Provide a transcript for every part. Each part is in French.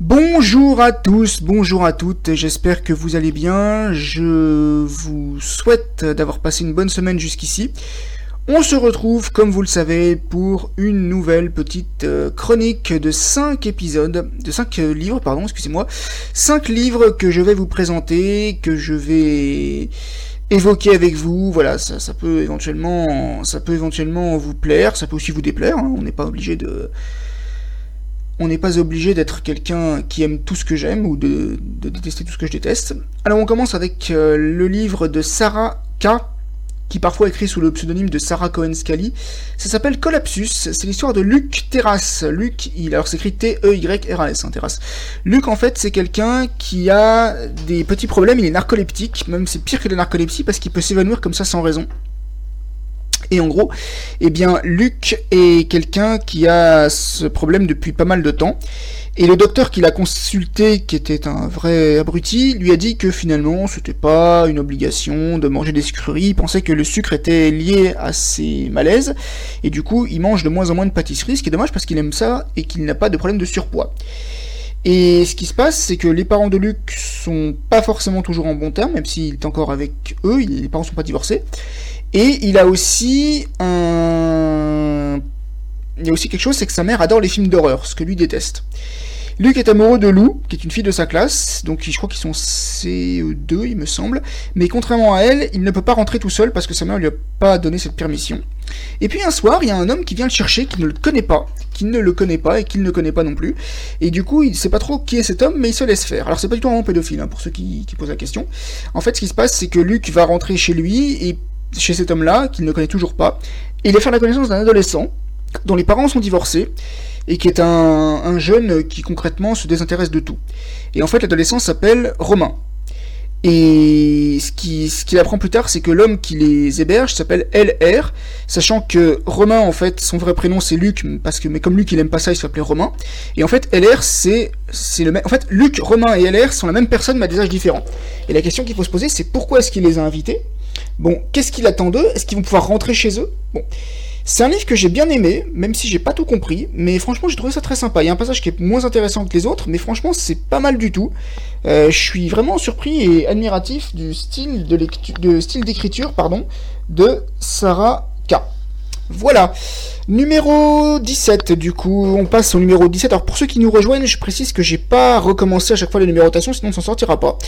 Bonjour à tous, bonjour à toutes, j'espère que vous allez bien, je vous souhaite d'avoir passé une bonne semaine jusqu'ici. On se retrouve, comme vous le savez, pour une nouvelle petite euh, chronique de 5 épisodes, de 5 euh, livres, pardon, excusez-moi, 5 livres que je vais vous présenter, que je vais évoquer avec vous, voilà, ça, peut éventuellement ça peut éventuellement vous plaire, ça peut aussi vous déplaire, hein. on n'est pas obligé de on n'est pas obligé d'être quelqu'un qui aime tout ce que j'aime ou de, détester tout ce que je déteste. Alors on commence avec euh, le livre de Sarah K, qui parfois écrit sous le pseudonyme de Sarah Cohen-Scali. Ça s'appelle Collapsus, c'est l'histoire de Luc Terrasse. Luc, il, alors s'écrit T-E-Y-R-A-S, hein, Terrasse. Luc, en fait, c'est quelqu'un qui a des petits problèmes, il est narcoleptique, même c'est pire que la narcolepsie parce qu'il peut s'évanouir comme ça sans raison. Et en gros, eh bien, Luc est quelqu'un qui a ce problème depuis pas mal de temps. Et le docteur qui l'a consulté, qui était un vrai abruti, lui a dit que finalement, c'était pas une obligation de manger des sucreries. Il pensait que le sucre était lié à ses malaises. Et du coup, il mange de moins en moins de pâtisseries, ce qui est dommage parce qu'il aime ça et qu'il n'a pas de problème de surpoids. Et ce qui se passe, c'est que les parents de Luc sont pas forcément toujours en bon terme, même s'il est encore avec eux, les parents sont pas divorcés. Et il a aussi un... Il y a aussi quelque chose, c'est que sa mère adore les films d'horreur, ce que lui déteste. Luc est amoureux de Lou, qui est une fille de sa classe, donc je crois qu'ils sont CE2, il me semble. Mais contrairement à elle, il ne peut pas rentrer tout seul parce que sa mère lui a pas donné cette permission. Et puis un soir, il y a un homme qui vient le chercher, qui ne le connaît pas, qui ne le connaît pas et qu'il ne connaît pas non plus. Et du coup, il sait pas trop qui est cet homme, mais il se laisse faire. Alors c'est pas du tout un pédophile, hein, pour ceux qui, qui posent la question. En fait, ce qui se passe, c'est que Luc va rentrer chez lui et chez cet homme-là, qu'il ne connaît toujours pas, et il va faire la connaissance d'un adolescent dont les parents sont divorcés et qui est un, jeune qui concrètement se désintéresse de tout. Et en fait, l'adolescent s'appelle Romain. Et ce qu'il apprend plus tard, c'est que l'homme qui les héberge s'appelle LR, sachant que Romain, en fait, son vrai prénom c'est Luc, parce que mais comme Luc il aime pas ça, il s'appelait Romain. Et en fait, LR c'est le même. En fait, Luc, Romain et LR sont la même personne mais à des âges différents. Et la question qu'il faut se poser, c'est pourquoi est-ce qu'il les a invités? Bon, qu'est-ce qu'il attend d'eux? Est-ce qu'ils vont pouvoir rentrer chez eux? Bon. C'est un livre que j'ai bien aimé, même si j'ai pas tout compris, mais franchement j'ai trouvé ça très sympa. Il y a un passage qui est moins intéressant que les autres, mais franchement c'est pas mal du tout. Euh, je suis vraiment surpris et admiratif du style d'écriture de Sarah K. Voilà. Numéro 17, du coup, on passe au numéro 17. Alors pour ceux qui nous rejoignent, je précise que j'ai pas recommencé à chaque fois les numérotations, sinon on s'en sortira pas.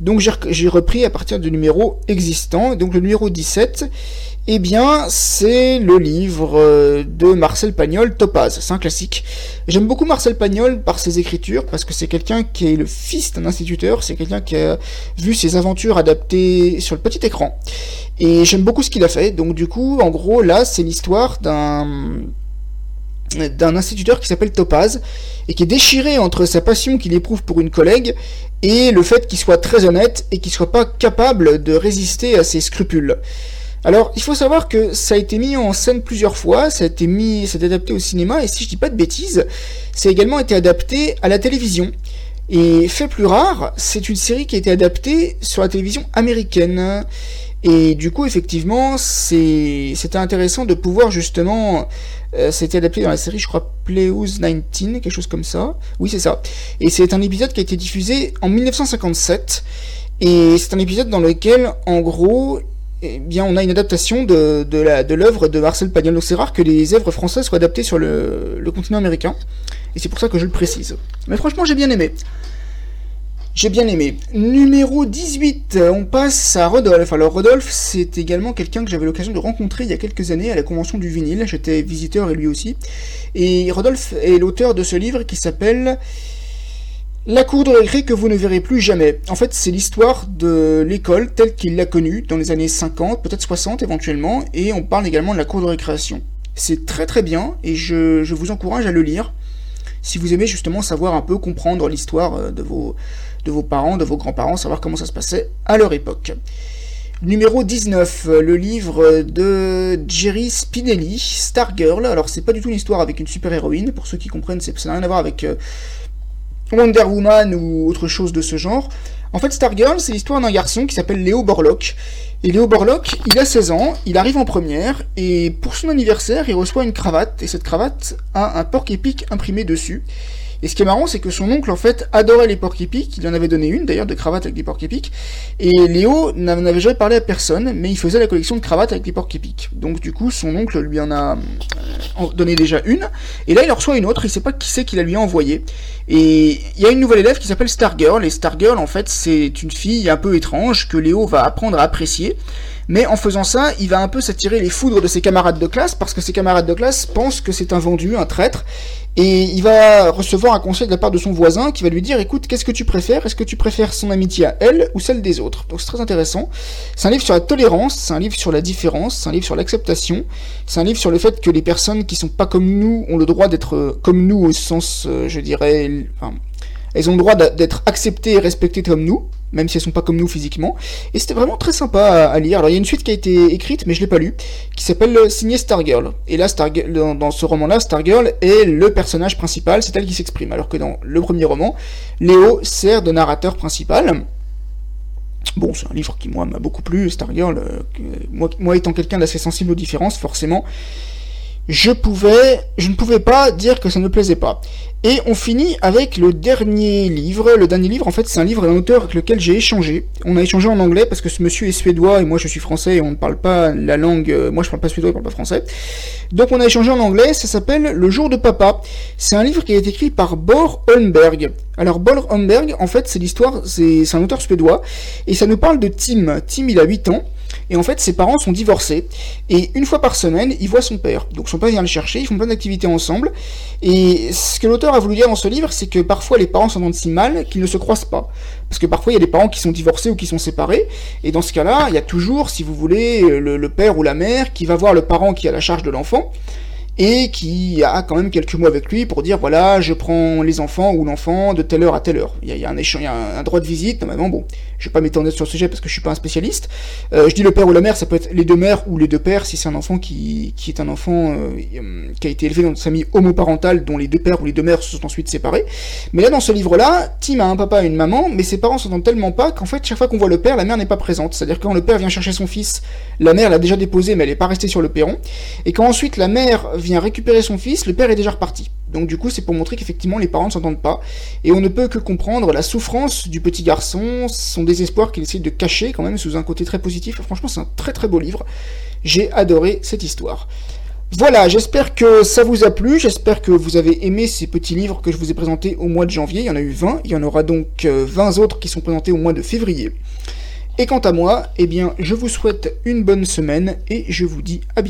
Donc j'ai repris à partir du numéro existant. Donc le numéro 17, eh bien, c'est le livre euh, de Marcel Pagnol, Topaz. C'est un classique. J'aime beaucoup Marcel Pagnol par ses écritures, parce que c'est quelqu'un qui est le fils d'un instituteur, c'est quelqu'un qui a vu ses aventures adaptées sur le petit écran. Et j'aime beaucoup ce qu'il a fait. Donc du coup, en gros, là, c'est l'histoire d'un d'un instituteur qui s'appelle Topaz et qui est déchiré entre sa passion qu'il éprouve pour une collègue et le fait qu'il soit très honnête et qu'il soit pas capable de résister à ses scrupules. Alors, il faut savoir que ça a été mis en scène plusieurs fois, ça a été mis, c'est adapté au cinéma, et si je dis pas de bêtises, ça a également été adapté à la télévision. Et fait plus rare, c'est une série qui a été adaptée sur la télévision américaine. Et du coup, effectivement, c'était intéressant de pouvoir justement. Euh, c'était adapté dans la série, je crois, Playhouse 19, quelque chose comme ça. Oui, c'est ça. Et c'est un épisode qui a été diffusé en 1957. Et c'est un épisode dans lequel, en gros, eh bien, on a une adaptation de, de l'œuvre de, Marcel Pagnol. Donc c'est rare que les œuvres françaises soient adaptées sur le, continent américain. Et c'est pour ça que je le précise. Mais franchement, j'ai bien aimé. J'ai bien aimé. Numéro 18, on passe à Rodolphe. Alors Rodolphe, c'est également quelqu'un que j'avais l'occasion de rencontrer il y a quelques années à la convention du vinyle. J'étais visiteur et lui aussi. Et Rodolphe est l'auteur de ce livre qui s'appelle la cour de récré que vous ne verrez plus jamais. En fait, c'est l'histoire de l'école telle qu'il l'a connue dans les années 50, peut-être 60 éventuellement, et on parle également de la cour de récréation. C'est très très bien, et je, vous encourage à le lire, si vous aimez justement savoir un peu comprendre l'histoire euh, de vos, de vos parents, de vos grands-parents, savoir comment ça se passait à leur époque. Numéro 19, le livre de Jerry Spinelli, Stargirl. Alors c'est pas du tout une histoire avec une super-héroïne, pour ceux qui comprennent, ça n'a rien à voir avec euh, Wonder Woman ou autre chose de ce genre. En fait, Stargirl, c'est l'histoire d'un garçon qui s'appelle Léo Borlock. Et Léo Borlock, il a 16 ans, il arrive en première, et pour son anniversaire, il reçoit une cravate, et cette cravate a un porc épic imprimé dessus. Et ce qui est marrant, c'est que son oncle, en fait, adorait les porc épics. Il en avait donné une, d'ailleurs, de cravates avec des porc épics. Et Léo n'avait jamais parlé à personne, mais il faisait la collection de cravates avec des porc épics. Donc, du coup, son oncle lui en a euh, donné déjà une. Et là, il reçoit une autre. Il sait pas qui c'est qui la lui a envoyée. Et il y a une nouvelle élève qui s'appelle Stargirl. Et Stargirl, en fait, c'est une fille un peu étrange que Léo va apprendre à apprécier. Mais en faisant ça, il va un peu s'attirer les foudres de ses camarades de classe, parce que ses camarades de classe pensent que c'est un vendu, un traître, et il va recevoir un conseil de la part de son voisin qui va lui dire écoute, qu'est-ce que tu préfères? Est-ce que tu préfères son amitié à elle ou celle des autres? Donc c'est très intéressant. C'est un livre sur la tolérance, c'est un livre sur la différence, c'est un livre sur l'acceptation, c'est un livre sur le fait que les personnes qui sont pas comme nous ont le droit d'être comme nous au sens, euh, je dirais, elles ont le droit d'être acceptées et respectées comme nous, même si elles sont pas comme nous physiquement. Et c'était vraiment très sympa à, lire. Alors il y a une suite qui a été écrite, mais je l'ai pas lu, qui s'appelle euh, Signé Stargirl. Et là, dans, ce roman-là, Stargirl est le personnage principal, c'est elle qui s'exprime. Alors que dans le premier roman, Léo sert de narrateur principal. Bon, c'est un livre qui, moi, m'a beaucoup plu, Stargirl. Euh, moi, étant quelqu'un d'assez sensible aux différences, forcément, je pouvais, je ne pouvais pas dire que ça ne plaisait pas. Et on finit avec le dernier livre. Le dernier livre, en fait, c'est un livre d'un auteur avec lequel j'ai échangé. On a échangé en anglais parce que ce monsieur est suédois et moi je suis français et on ne parle pas la langue. Euh, moi je parle pas suédois, il parle pas français. Donc on a échangé en anglais. Ça s'appelle Le jour de papa. C'est un livre qui a été écrit par Bor Holmberg. Alors Bor Holmberg, en fait, c'est l'histoire, c'est un auteur suédois et ça nous parle de Tim. Tim, il a 8 ans. Et en fait, ses parents sont divorcés. Et une fois par semaine, il voit son père. Donc son père vient le chercher, ils font plein d'activités ensemble. Et ce que l'auteur a voulu dire dans ce livre, c'est que parfois les parents s'entendent si mal qu'ils ne se croisent pas. Parce que parfois il y a des parents qui sont divorcés ou qui sont séparés. Et dans ce cas-là, il y a toujours, si vous voulez, le, père ou la mère qui va voir le parent qui a la charge de l'enfant et qui a quand même quelques mots avec lui pour dire voilà, je prends les enfants ou l'enfant de telle heure à telle heure. Il y a, un, échange, il y a un, droit de visite, normalement, bon, je vais pas m'étendre sur le sujet parce que je suis pas un spécialiste. Euh, je dis le père ou la mère, ça peut être les deux mères ou les deux pères si c'est un enfant qui, est un enfant euh, qui a été élevé dans une famille homoparentale dont les deux pères ou les deux mères se sont ensuite séparés. Mais là, dans ce livre-là, Tim a un papa et une maman, mais ses parents s'entendent tellement pas qu'en fait, chaque fois qu'on voit le père, la mère n'est pas présente. C'est-à-dire quand le père vient chercher son fils, la mère l'a déjà déposé, mais elle n'est pas restée sur le perron. Et quand ensuite la mère vient récupérer son fils, le père est déjà reparti. Donc du coup, c'est pour montrer qu'effectivement les parents ne s'entendent pas. Et on ne peut que comprendre la souffrance du petit garçon, son désespoir qu'il essaie de cacher quand même sous un côté très positif. Franchement, c'est un très très beau livre. J'ai adoré cette histoire. Voilà, j'espère que ça vous a plu, j'espère que vous avez aimé ces petits livres que je vous ai présentés au mois de janvier. Il y en a eu 20, il y en aura donc 20 euh, autres qui sont présentés au mois de février. Et quant à moi, eh bien, je vous souhaite une bonne semaine et je vous dis à bientôt.